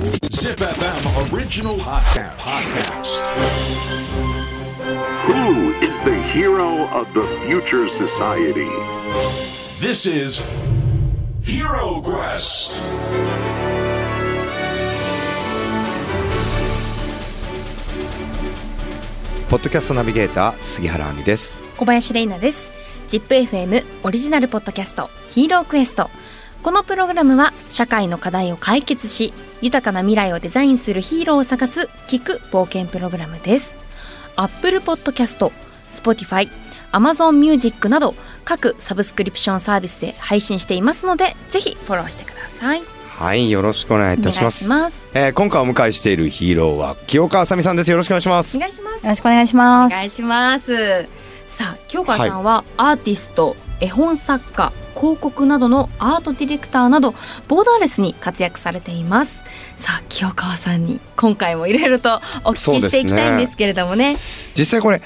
Zip FM original podcast. podcast. Who is the hero of the future society? This is Hero Quest. ポッドキャストナビゲーター杉原亜美です小林玲奈です ZIPFM オリジナルポッドキャストヒーロークエストこのプログラムは社会の課題を解決し豊かな未来をデザインするヒーローを探す聞く冒険プログラムです。Apple Podcast、Spotify、Amazon Music など各サブスクリプションサービスで配信していますのでぜひフォローしてください。はいよろしくお願いいたします。お願いします。えー今回お迎えしているヒーローは清川あさみさんです。よろしくお願いします。お願いします。よろしくお願いします。お願いします。さあ清川さんはアーティスト、絵本作家広告などのアートディレクターなどボーダーレスに活躍されています。さあ清川さんに今回もいろいろとお聞きしていきたいんですけれどもね。実際これ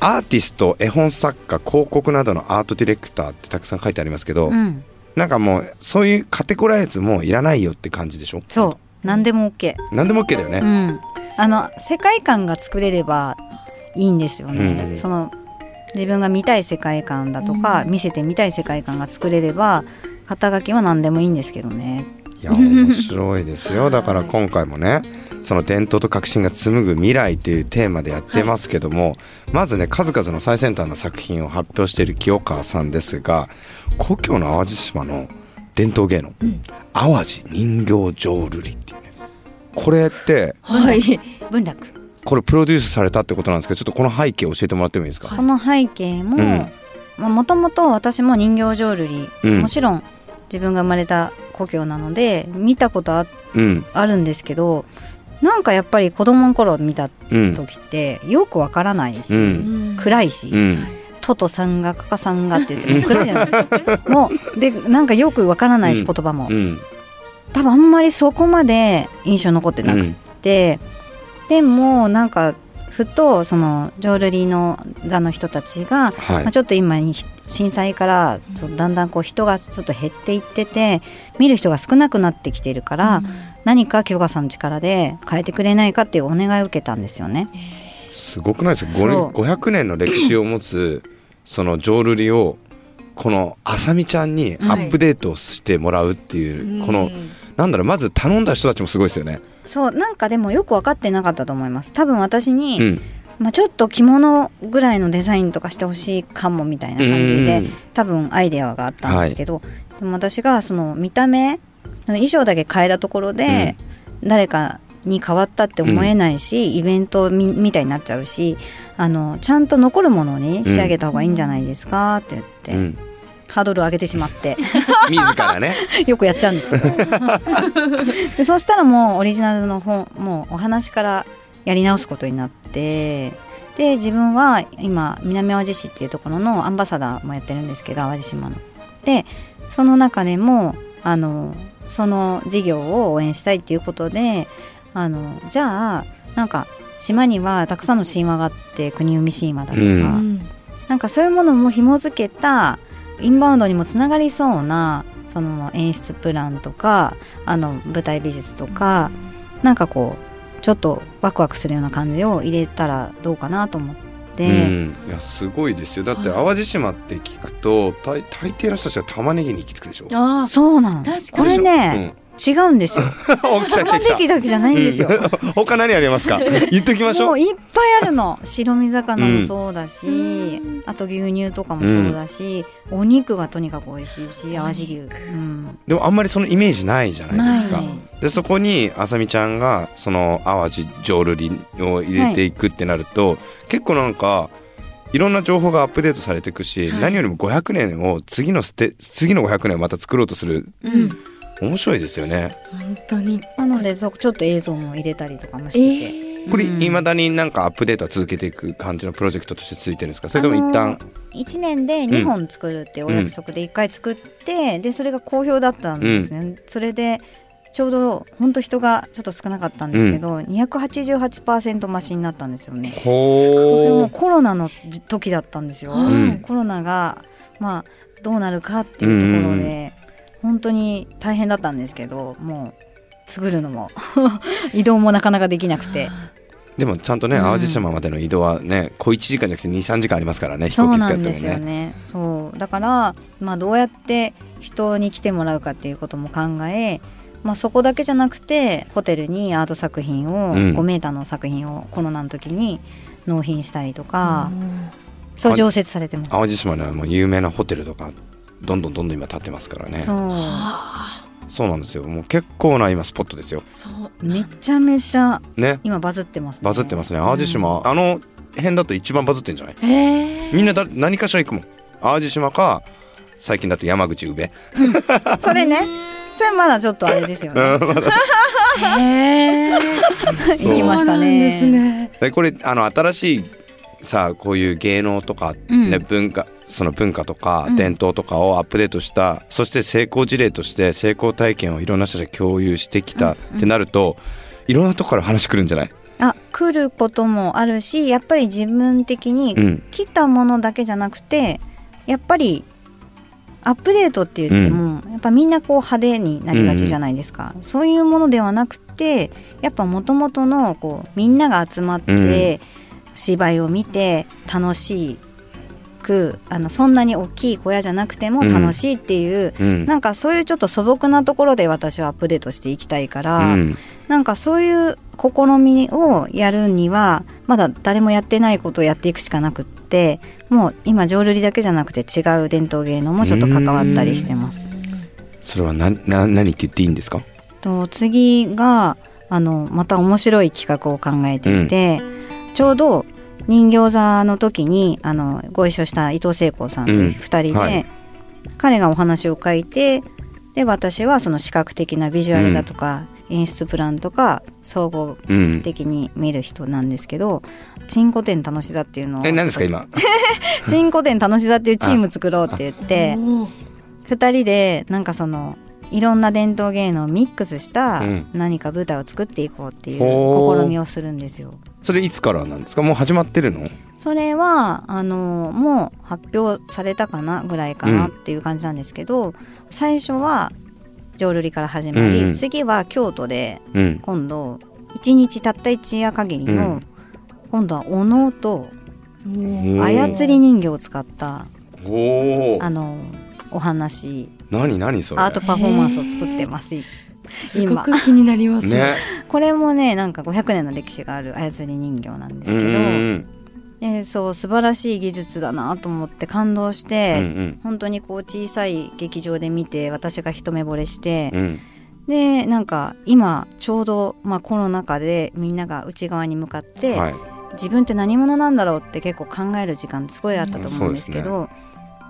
アーティスト絵本作家広告などのアートディレクターってたくさん書いてありますけど、うん、なんかもうそういうカテゴライズもういらないよって感じでしょ？そう、何でも OK。何でも OK だよね、うん、あの世界観が作れればいいんですよね。うん。その自分が見たい世界観だとか、見せてみたい世界観が作れれば肩書きは何でもいいんですけどね。いや面白いですよ。だから今回もねその伝統と革新が紡ぐ未来というテーマでやってますけども、まずね数々の最先端の作品を発表している清川さんですが故郷の淡路島の伝統芸能、淡路人形浄瑠璃っていうね。これってはい。文楽。これプロデュースされたってことなんですけどちょっとこの背景を教えてもらってもいいですか、この背景も、うん。まあもともと私も人形浄瑠璃、うん。もちろん自分が生まれた故郷なので見たことあうん。あるんですけど、なんかやっぱり子供の頃見たうん時ってよくわからないし、うん。暗いし、うん。トトさんがカカさんがって言ってもう暗いじゃないですか。もうでなんかよくわからないし、うん。言葉も。うん多分あんまりそこまで印象残ってなくて、でもなんかふとその浄瑠璃の座の人たちが、はい。まあ、ちょっと今に震災からだんだんこう人がちょっと減っていってて見る人が少なくなってきているから、何か清川さんの力で変えてくれないかっていうお願いを受けたんですよね。すごくないですか？そう。5 500年の歴史を持つその浄瑠璃をこのあさみちゃんにアップデートしてもらうっていう、このなんだろうまず頼んだ人たちもすごいですよね。そうなんかでもよく分かってなかったと思います。多分私に、うん。まあ、ちょっと着物ぐらいのデザインとかしてほしいかもみたいな感じでうん多分アイデアがあったんですけど、でも私がその見た目衣装だけ変えたところで誰かに変わったって思えないし、イベントみみたいになっちゃうしあのちゃんと残るものに仕上げた方がいいんじゃないですかって言って、うん、ハードルを上げてしまって。自らね。よくやっちゃうんですけど。でそしたらもうオリジナルの本もうお話からやり直すことになってで自分は今南淡路市っていうところのアンバサダーもやってるんですけど淡路島の。でその中でもあのその事業を応援したいっていうことであのじゃあなんか島にはたくさんの神話があって国生み神話だとか、うん。なんかそういうものも紐付けたインバウンドにもつながりそうなその演出プランとかあの舞台美術とか、なんかこうちょっとワクワクするような感じを入れたらどうかなと思って、うん、いやすごいですよ。だって淡路島って聞くと大大抵の人たちが玉ねぎに行き着くでしょ？あそうなの確かに。これね、違うんですよ。玉ねぎだけじゃないんですよ、うん。他何ありますか？言っときましょう。もういっぱいあるの。白身魚もそうだし、あと牛乳とかもそうだし、お肉がとにかく美味しいし淡路牛、うん、でもあんまりそのイメージないじゃないですか。でそこにあさみちゃんがその淡路浄瑠璃を入れていくってなると、結構なんかいろんな情報がアップデートされていくし、何よりも500年を次のステ次の500年をまた作ろうとするうん面白いですよね。本当に。なのでそちょっと映像も入れたりとかもしてて、これうんいまだになんかアップデートは続けていく感じのプロジェクトとして続いてるんですか？それとも一旦、1年で2本作るっていうお約束で。1回作って、でそれが好評だったんですね、それでちょうど本当人がちょっと少なかったんですけど、288%増しになったんですよね。それもほコロナの時だったんですよ、ん。コロナがまあどうなるかっていうところで、本当に大変だったんですけどもう作るのも 移動もなかなかできなくて。でもちゃんとねうん。淡路島までの移動はね小1時間じゃなくて23時間ありますからね飛そう行機なんですよ使ってもね。ねそう。だから、まあ、どうやって人に来てもらうかっていうことも考え、まあ、そこだけじゃなくてホテルにアート作品を、うん。5メーターの作品をコロナの時に納品したりとか、うん。そう常設されてます。淡路島にはもう有名なホテルとかどんどんどんどん今建ってますからね。そう。そうなんですよ。もう結構な今スポットですよ。そう。めちゃめちゃね。今バズってますね。バズってますね。淡路島、あの辺だと一番バズってんじゃない？みんなだ何かしら行くもん。淡路島か最近だと山口宇部。それね。それまだちょっとあれですよね。へえ行きましたね。ですね。でこれあの新しいさこういう芸能とか、うん。ね文化その文化とかうん。伝統とかをアップデートした、そして成功事例として成功体験をいろんな人たちが共有してきたってなると、いろんなとこから話来るんじゃない、あ来ることもあるしやっぱり自分的にうん。来たものだけじゃなくてやっぱりアップデートって言っても、やっぱみんなこう派手になりがちじゃないですか、そういうものではなくてやっぱもともとのこうみんなが集まって芝居を見て楽しくあのそんなに大きい小屋じゃなくても楽しいっていう、うん。なんかそういうちょっと素朴なところで私はアップデートしていきたいから、うん。なんかそういう試みをやるにはまだ誰もやってないことをやっていくしかなくってもう今浄瑠璃だけじゃなくて違う伝統芸能もちょっと関わったりしてます。それは何な何って言っていいんですか？と次があのまた面白い企画を考えていて、ちょうど人形座の時にあのご一緒した伊藤聖子さんとうん。2人で、はい。彼がお話を書いてで私はその視覚的なビジュアルだとか、演出プランとか総合うん的に見る人なんですけど「新古典楽し座」っていうのをえ何ですか今？新古典楽し座っていうチーム作ろうって言って おー。2人でなんかそのいろんな伝統芸能をミックスしたうん。何か舞台を作っていこうっていう試みをするんですよ。それいつからなんですか？もう始まってるの？それはあのもう発表されたかなぐらいかなっていう感じなんですけど、最初は浄瑠璃から始まり、うんうん。次は京都でうん。今度1日たった一夜限りの、うん。今度はお能と操り人形を使ったあのお話。何何それ？アートパフォーマンスを作ってます今。く気になります。ね。これもねなんか500年の歴史がある操り人形なんですうんけど、うん。でそう素晴らしい技術だなと思って感動しうんて、本当にこう小さい劇場で見て私が一目惚れしてうん。う、んでなんか今ちょうど、まあ、コロナ禍でみんなが内側に向かって、はい。自分って何者なんだろうって結構考える時間すごいあったと思うんですけど、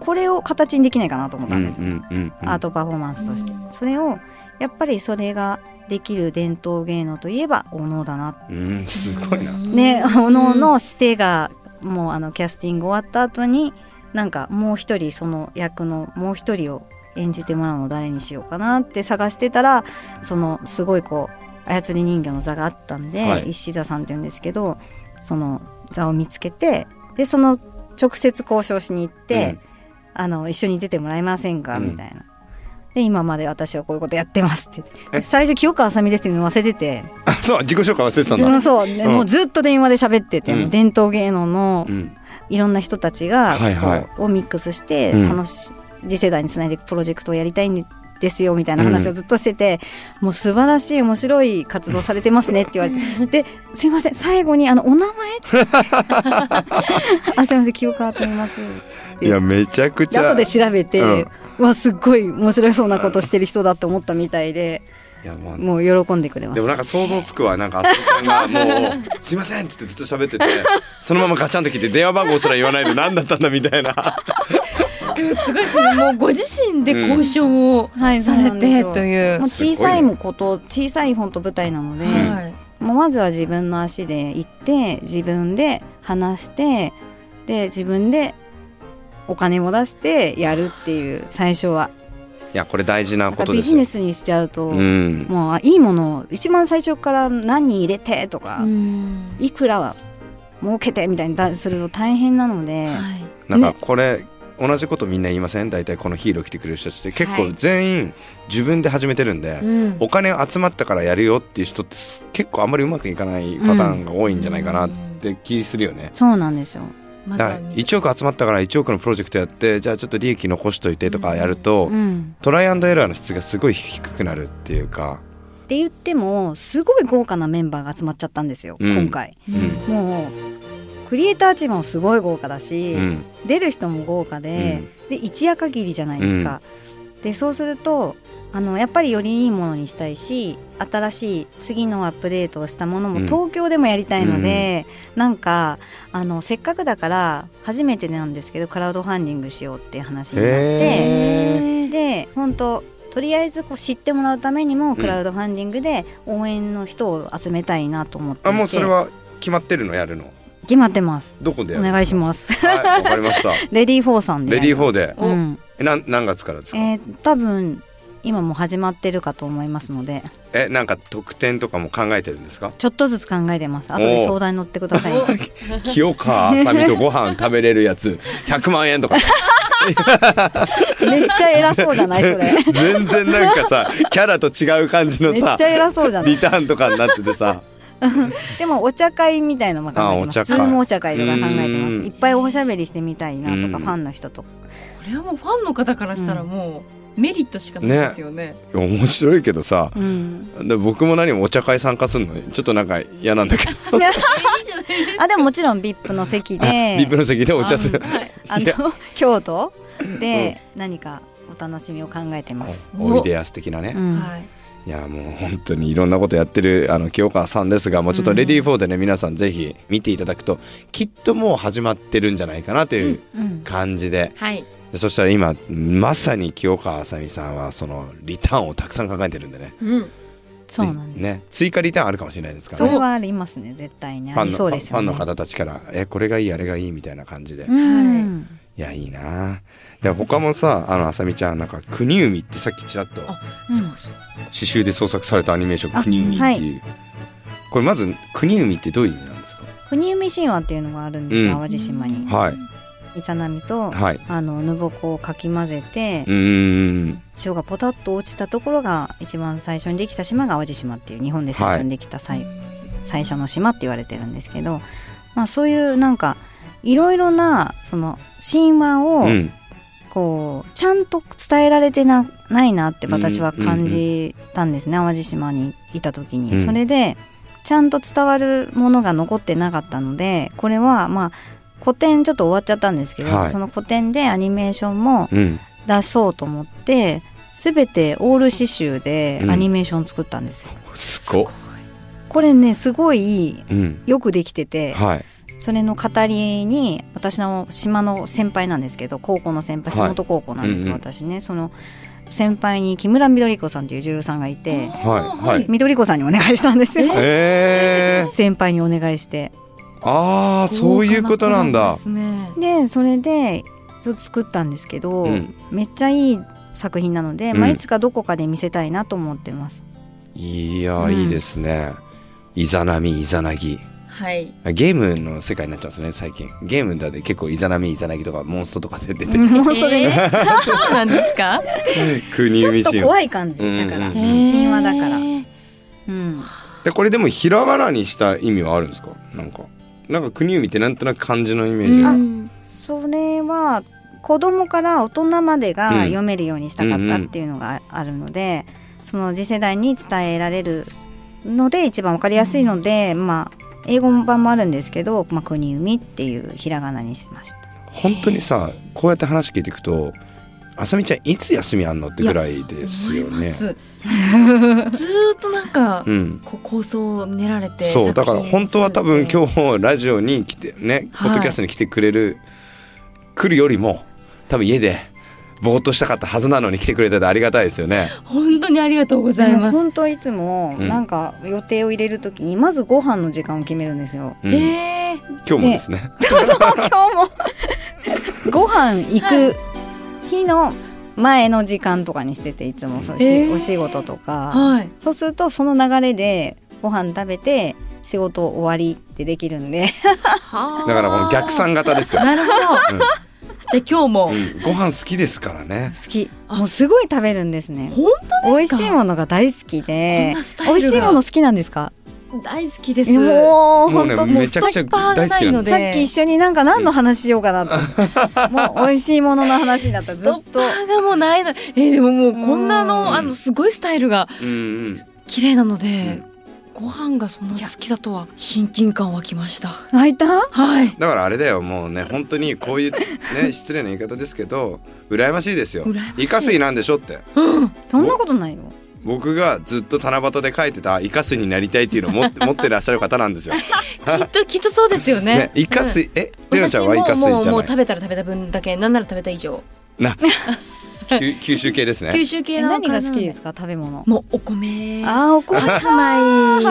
これを形にできないかなと思ったんですよ、うんうんうんうん。アートパフォーマンスとして、それをやっぱりそれができる伝統芸能といえばお能だな。うんすごいな。ね、おのの指定がもうあのキャスティング終わった後になんかもう一人その役のもう一人を演じてもらうの誰にしようかなって探してたらそのすごいこう操り人形の座があったんで、はい。石座さんって言うんですけどその座を見つけてでその直接交渉しに行って、あの一緒に出てもらえませんか、うん。みたいな。で今まで私はこういうことやってますって。最初清川あさみですって忘れてて。あそう自己紹介忘れてたんだ。うんそう、でうん。もうずっと電話で喋ってて、うん。伝統芸能のうん。いろんな人たちが、はいはい。をミックスしてうん。楽し、次世代につないでいくプロジェクトをやりたいんですよみたいな話をずっとしてて、もう素晴らしい面白い活動されてますねって言われて。ですいません最後にあのお名前？あすいません記憶あといますいやめちゃくちゃ。で後で調べて、うんうわすっごい面白そうなことしてる人だと思ったみたいでいやもう。もう喜んでくれました。でもなんか想像つくわ。なんかあすみちゃんがもう「すいません」っつってずっと喋っててそのままガチャンと来て電話番号すら言わないで何だったんだみたいな。すごいですねもうご自身で交渉をはいされてという。もう小さいこと小さい本当舞台なので、はい。もうまずは自分の足で行って自分で話してで自分でお金も出してやるっていう最初は。いやこれ大事なだからことですよ。ビジネスにしちゃうと、うん。もうあいいものを一番最初から何人入れてとか、うん。いくらは儲けてみたいにだすると大変なので、はい。なんかこれ同じことみんな言いません？大体このヒーロー来てくれる人たちって。結構はい全員自分で始めてるんで、うん。お金集まったからやるよっていう人ってす結構あんまりうまくいかないパターンが多いんじゃないかなって気するよね。そうなんですよまずは1億集まったから1億のプロジェクトやってじゃあちょっと利益残しといてとかやると、うん。トライアンドエラーの質がすごい低くなるっていうか、って言ってもすごい豪華なメンバーが集まっちゃったんですよ、うん。今回。うん。もうクリエイターチームもすごい豪華だし、うん。出る人も豪華で、で一夜限りじゃないですか、でそうするとあのやっぱりよりいいものにしたいし新しい次のアップデートをしたものもうん。東京でもやりたいので、なんかあのせっかくだから初めてなんですけどクラウドファンディングしようっていう話になってで本当とりあえずこう知ってもらうためにもクラウドファンディングで応援の人を集めたいなと思っていて。あもうそれは決まってるの？やるの？決まってます。どこでお願いします。すはいわかりました。レディーフォーさんでレディー4で。おうん。えなん何月からですか？えー多分今もう始まってるかと思いますので。えなんか特典とかも考えてるんですか？ちょっとずつ考えてます。後で相談に乗ってください 清川あさみとご飯食べれるやつ。100万円とか。めっちゃ偉そうじゃないそれ。全然なんかさキャラと違う感じのさめっちゃ偉そうじゃない？リターンとかになっててさ。でもお茶会みたいのも考えてます。あお茶会。ズームお茶会とか考えてます。うん。いっぱいおしゃべりしてみたいなとうん。かファンの人と。これはもうファンの方からしたらもうメリットしかないですよね。面白いけどさうん。で僕も何もお茶会参加するの？ちょっとなんか嫌なんだけど。あでももちろん VIP の席で。リップの席でお茶する。はい。あの 京都で何かお楽しみを考えてます、おいでやす的なね、うん。はい。いやもう本当にいろんなことやってるあの清川さんですがもうちょっとレディー4でね、皆さんぜひ見ていただくときっともう始まってるんじゃないかなといううん。感じで、はい。でそしたら今まさに清川あさみさんはそのリターンをたくさん考えてるんでね。うん。そうなんです、ね追加リターンあるかもしれないですからね。それはありますね絶対に。ありファンのそうですよね。ファンの方たちからえこれがいいあれがいいみたいな感じで、いうん。やいいな。で他もさあのあさみちゃんなんか「国海」ってさっきちらっと。刺繍で創作されたアニメーション「あ国海」っていう、これまず「国海」ってどういう意味なんですか？国海神話っていうのがあるんですよ、うん。淡路島に。はいイサナミと、はい。あのぬぼこをかき混ぜて、うーん。潮がポタッと落ちたところが一番最初にできた島が淡路島っていう日本で最初にできた最,、最初の島って言われてるんですけど、まあ、そういうなんかいろいろなその神話をうん。こうちゃんと伝えられてなないなって私は感じたんですね、淡路島にいた時に、うん。それでちゃんと伝わるものが残ってなかったのでこれはまあ古典ちょっと終わっちゃったんですけど、はい。その古典でアニメーションもうん。出そうと思って全てオール刺繍でアニメーション作ったんですよ、すご。っこれねすごいうん。よくできててはい。それの語りに私の島の先輩なんですけど高校の先輩はい。洲本高校なんです、うんうん。私ね。その先輩に木村緑子さんっていう女優さんがいてはい。はい。緑子さんにお願いしたんですよ、えー、先輩にお願いしてああそういうことなんだ。ですね。でそれで作ったんですけど、うん。めっちゃいい作品なので、うん。まあ、いつかどこかで見せたいなと思ってます。いやうん。いいですね。イザナミイザナギ。はい。ゲームの世界になっちゃうんですね最近。ゲームだって結構イザナミイザナギとかモンストとかで出てモンストでね、えーそうなんですか？国ちょっと怖い感じだから、うん。神話だから、うん、でこれでもひらがなにした意味はあるんですか？なんかなんか国海ってなんとなく漢字のイメージが、うん。それは子供から大人までがうん。読めるようにしたかったっていうのがあるので、その次世代に伝えられるので一番わかりやすいので、まあ英語版もあるんですけど「まあ、国海」っていうひらがなにしました。本当にさこうやって話聞いていくとあさみちゃんいつ休みあんのってぐらいですよね。ずーっとなんか、うん。こう構想を練られてそうだから本当は多分日今日ラジオに来てねポはい。ッドキャストに来てくれる、来るよりも多分家でぼーっとしたかったはずなのに来てくれててありがたいですよね。本当にありがとうございます。本当いつもうん。なんか予定を入れるときにまずご飯の時間を決めるんですよ。うん。へー。今日もですね。今日も。ご飯行く日の前の時間とかにしてていつもそうし、えー。お仕事とか、はい。そうするとその流れでご飯食べて仕事終わりってできるんで。だからこの逆算型ですよ。なるほど、で今日も、うん。ご飯好きですからね。好き。あ。もうすごい食べるんですね。本当ですか？美味しいものが大好きで。美味しいもの好きなんですか？大好きです。もうもうね本当めちゃくちゃ大好きなんで。さっき一緒になんか何の話しようかなと。もう美味しいものの話になった。らずっとストッパーがもうないの。えーでももうこんなうん。のあのすごいスタイルが綺麗なので、ご飯がそんな好きだとは親近感湧きました。開いた？はい。だからあれだよもうね本当にこういうね 失礼な言い方ですけど羨ましいですよ。羨ましい。イカ水なんでしょって。うん。そんなことないよ僕がずっと七夕で書いてたイカ水になりたいっていうのを持って 持ってらっしゃる方なんですよ。きっと きっとそうですよね。ねイカうん水、えレナちゃんはイカ水私ももうじゃない？もう食べたら食べた分だけなんなら食べた以上。な九九州系ですね。九州系えの何が好きですか？か食べ物。もうお米。あーお米。白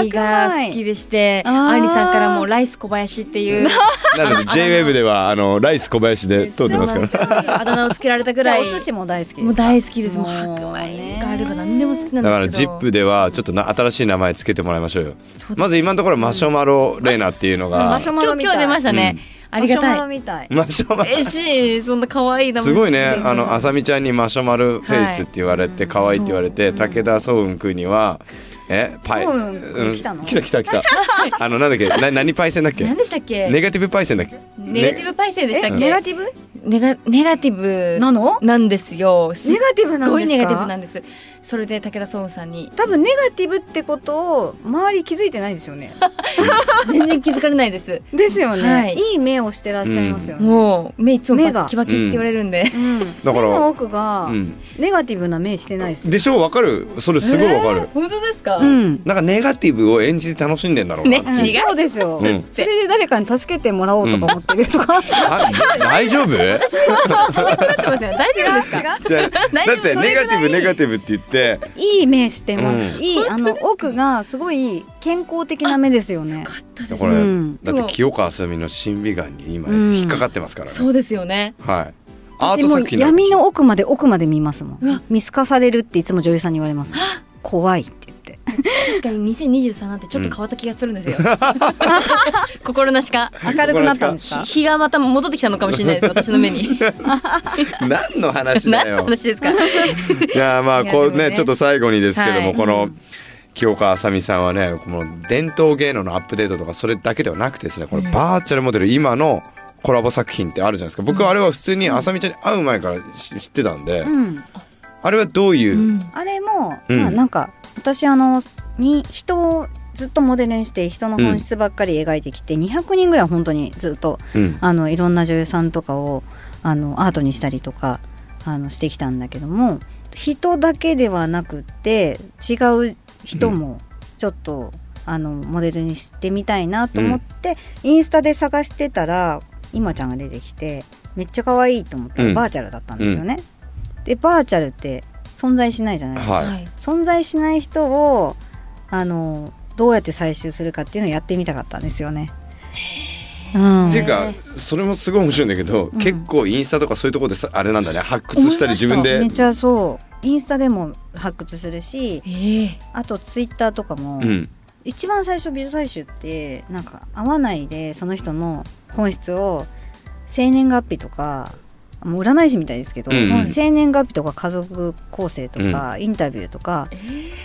米が好きでしてアンリさんからもライス小林っていう。なので JWEB ではあのライス小林で通ってますから。あだ名をつけられたぐらい。お寿司も大好きですか？もう大好きです。もう白ね米があれば何でも好きなんですけど。だからジップではちょっとな新しい名前つけてもらいましょうよ。まず今のところマシュマロレーナっていうのが。マシュマロ今日出ましたね、ありがマシュマたいロみたい。マシュマ。ロ嬉しい。そんな可愛い名前。すごいね。あのあさみちゃんにマシュマロフェイスって言われて可愛いって言われて武田壮雲くんにはえパイ。壮雲くん。来たの？来た来た来た。あのなんだっけ？な何パイセンだっけ？何でしたっけ？ネガティブパイセンだっけ？ネガティブパイセンでしたえっけ？ネガティブ？ネガネガティブなの？なんですよ。ネガティブなんですか？ごいネガティブなんです。それで武田壮雲さんに。多分ネガティブってことを周り気づいてないですよね。全然気づかれないです。ですよね、はい。い、い目をしてらっしゃいますよね、もう目いつも目が。バッキバキって言われるんで、うん。だから目の奥がうん。ネガティブな目してないですよ、でしょ？わかる。それすごいわかる、本当ですか、うん。なんかネガティブを演じて楽しんでんだろうな、ねうん。違うそうですよ、うん。それで誰かに助けてもらおうとか思ってるとか、あ大丈夫？じゃなってますよ大丈夫ですか？だってネガティブネガティブって言って。いい目してます、うん。いいあの奥がすごい健康的な目ですよね。これ、うん。だって清川あさみの審美眼に今うん。引っかかってますからね、そうですよね。はい。私も闇の奥まで奥まで見ますもん。見透かされるっていつも女優さんに言われます。怖いって確かに2023なんてちょっと変わった気がするんですよ、心なしか。明るくなったんですか？日がまた戻ってきたのかもしれないです私の目に。何の話だ何のよ話ですか？いやまあこうねね。ちょっと最後にですけども、はい。この清川あさみさんはねこの伝統芸能のアップデートとかそれだけではなくてですねこのバーチャルモデル今のコラボ作品ってあるじゃないですか。僕はあれは普通にあさみちゃんに会う前から知知ってたんで、うんあれはどういう、うん。あれも、うん。まあなんか私あのに人をずっとモデルにして人の本質ばっかり描いてきて、200人ぐらい本当にずっとうん。あのいろんな女優さんとかをあのアートにしたりとかあのしてきたんだけども人だけではなくって違う人もちょっと、あのモデルにしてみたいなと思って、インスタで探してたら今ちゃんが出てきてめっちゃ可愛いと思ったらうん。バーチャルだったんですよね。でバーチャルって存在しないじゃないですか。はい、はい。存在しない人をあのどうやって採集するかっていうのをやってみたかったんですよね。うん、っていうかそれもすごい面白いんだけど、ん。結構インスタとかそういうところでさあれなんだね発掘した。り自分で。めっちゃそう。インスタでも発掘するしええあとツイッターとかも、うん。一番最初美女採集ってなんか合わないでその人の本質を生年月日とかもう占い師みたいですけど、うん。うん生年月日とか家族構成とか、インタビューとか、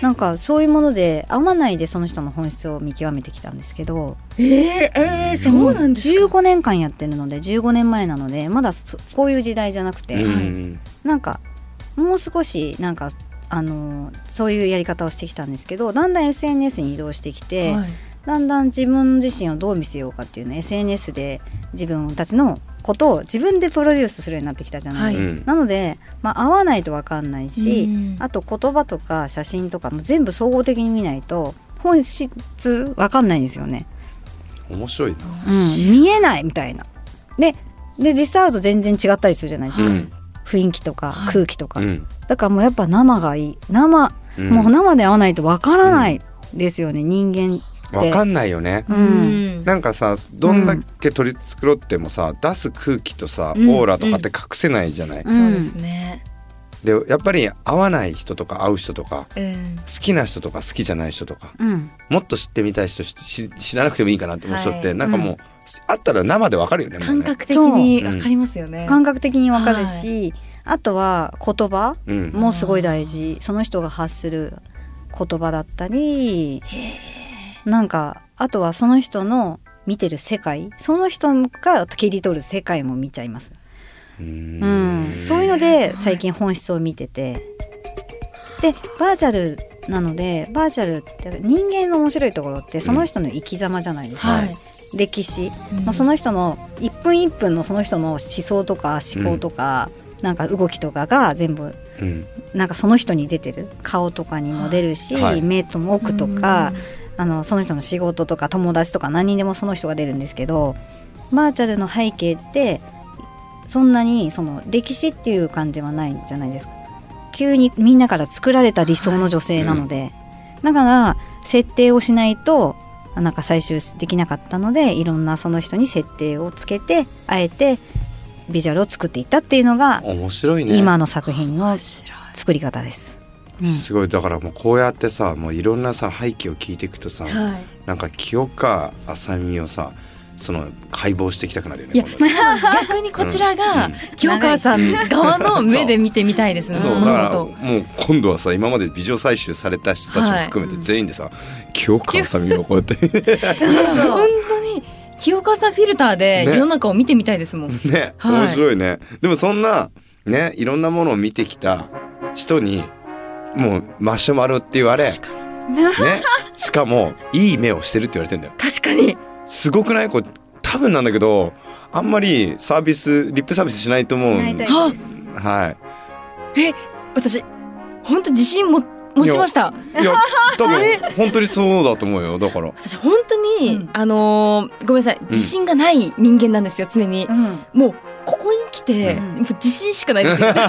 なんかそういうもので合わないでその人の本質を見極めてきたんですけどええええそうなんですか？15年間やってるので15年前なのでまだそこういう時代じゃなくて、うん。なんかもう少しなんかあのそういうやり方をしてきたんですけどだんだん SNS に移動してきて、はいだんだん自分自身をどう見せようかっていうのを SNS で自分たちのことを自分でプロデュースするようになってきたじゃない。ですか。うん。なので、まあ、合わないと分かんないし、うん。あと言葉とか写真とかも全部総合的に見ないと本質分かんないんですよね。面白いな、うん、見えないみたいな。でで実際会うと全然違ったりするじゃないですか、うん。雰囲気とかはい。空気とか、うん。だからもうやっぱ生がいい。生、うん。もう生で会わないと分からないですよね、人間って。わかんないよね。ううん。んなんかさどんだけ取り繕ってもさ出す空気とさオうん。ーラとかって隠せないじゃない、うん。そうですね。でやっぱり会わない人とか会う人とかうん。好きな人とか好きじゃない人とかうん。もっと知ってみたい人し知知らなくてもいいかなって思う人って、はい。なんかもうあったら生でわかるよね感覚的にわかりますよね。感覚的にわかるし、あとは言葉うん。もすごい大事。その人が発する言葉だったりなんかあとはその人の見てる世界その人が切り取る世界も見ちゃいます、ううん。ん、そういうので最近本質を見てて。でバーチャルなのでバーチャルって人間の面白いところってその人の生き様じゃないですか、はい。歴史。うん。まあその人の一分一分のその人の思想とか思考とか、なんか動きとかが全部うん。なんかその人に出てる。顔とかにも出るし、はい。目とも奥とか、あのその人の仕事とか友達とか何にでもその人が出るんですけどバーチャルの背景ってそんなにその歴史っていう感じはないじゃないですか。急にみんなから作られた理想の女性なので、だから設定をしないとなんか採集できなかったのでいろんなその人に設定をつけてあえてビジュアルを作っていったっていうのが面白いね。今の作品の作り方です。うん。すごい。だからもうこうやってさもういろんなさ背景を聞いていくとさ、はい。なんか清川あさみをさその解剖していきたくなるよね 逆にこちらが、うん。清川さん側の目で見てみたいですね。そうだ物から事もう今度はさ今まで美女採集された人たちも含めて全員でさ、清川あさみがこうやって。本当に清川さんフィルターでね。世の中を見てみたいですもん。ね、はい。面白いね。でもそんなねいろんなものを見てきた人にもうマシュマロって言われ、ね、しかもいい目をしてるって言われてんだよ。確かに。すごくない？これ多分なんだけどあんまりサービスリップサービスしないと思う。はい。私本当自信も持ちました。いや多分 本当にそうだと思うよ。だから。私本当に、うん。あのーごめんなさい。自信がない人間なんですよ常に。うん。もうここに来て、うん。もう自信しかないですよ。多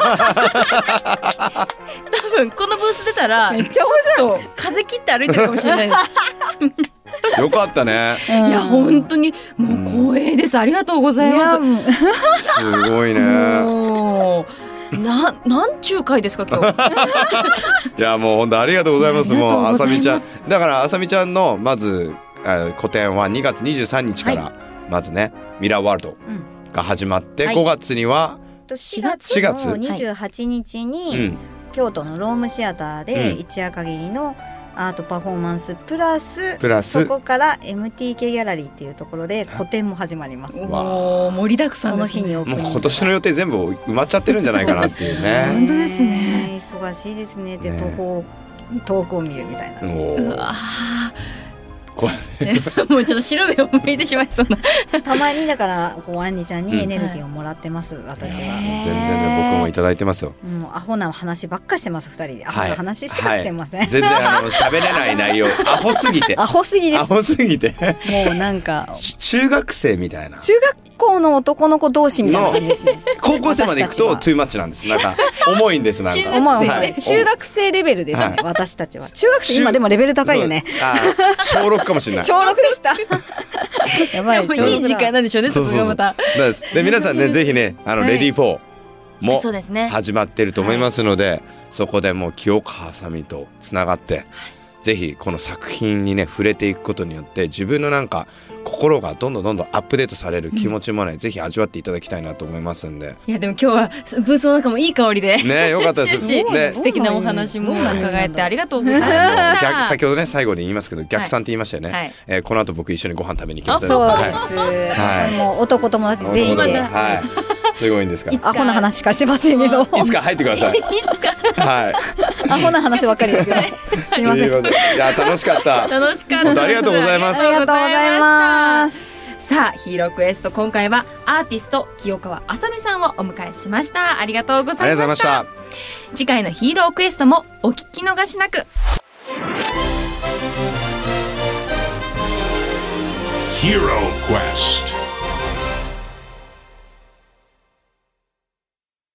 分このブース出たらめっちゃちょっと風切って歩いてるかもしれないです。よかったね。いや本当にもう光栄です。ありがとうございます。すごいね。もうななんちゅう回ですか今日。いやもう本当ありがとうございます。もうあさみちゃんだからあさみちゃんのまずあ個展は2月23日から、まずねミラーワールド。うんが始まって、はい。5月には、と4 4月。月の28日うにん、京都のロームシアターでうん。一夜限りのアートパフォーマンスプラスプラス。そこから MTK ギャラリーっていうところで個展も始まります。おお盛りだくさんですね。日にオープニングもう今年の予定全部埋まっちゃってるんじゃないかなっていうね。本当ですね。忙しいですね。でね。東宝遠くを見るみたいな。おー。うわこ ーもうちょっと白目を向いてしまいそうな。たまにだからこうアンリちゃんうんにエネルギーをもらってます、私は。全然ね僕もいただいてますよ。もうアホな話ばっかしてます二人でアホな話しかしてません。はい全然あの喋れない内容 アホすぎてアホすぎでアホすぎてす。もうなんかち中学生みたいな中学校の男の子同士みたいな感じですね。高校生まで行くとトゥーマッチなんです。なんか重いんですなんか。中学生思う思う、はい。中学生レベルですね、はい。私たちは。中学生今でもレベル高いよね。小6かもしれない。小6でした。やばいやっぱいい時間なんでしょうね。そこがまた。そうで皆さんね ぜひねあの、はい。レディー4もそうですね。始まってると思いますので、そこでもう清川あさみとつながって、ぜひこの作品にね触れていくことによって自分のなんか心がどんどんどんどんアップデートされる気持ちもね、ぜひ味わっていただきたいなと思いますんで。いやでも今日はブースの中もいい香りで。ねよかったです。しね。素敵なお話も伺えてありがとうございました。逆先ほどね最後に言いますけど逆算って言いましたよね、はい。えーこの後僕一緒にご飯食べに行きます。あそうそうはいです、はい。もう男友達全員で。はいすごいんですか？らいつか。アホな話しかしてませんけど。いつか。入ってください。いつか。はい。アホな話ばっかりですけど。すいません。といや楽しかった。楽しかった。本当ありがとうございます。ありがとうございます。さあヒーロークエスト今回はアーティスト清川あさみさんをお迎えしました。ありがとうございました。次回のヒーロークエストもお聞き逃しなく。Hero Quest.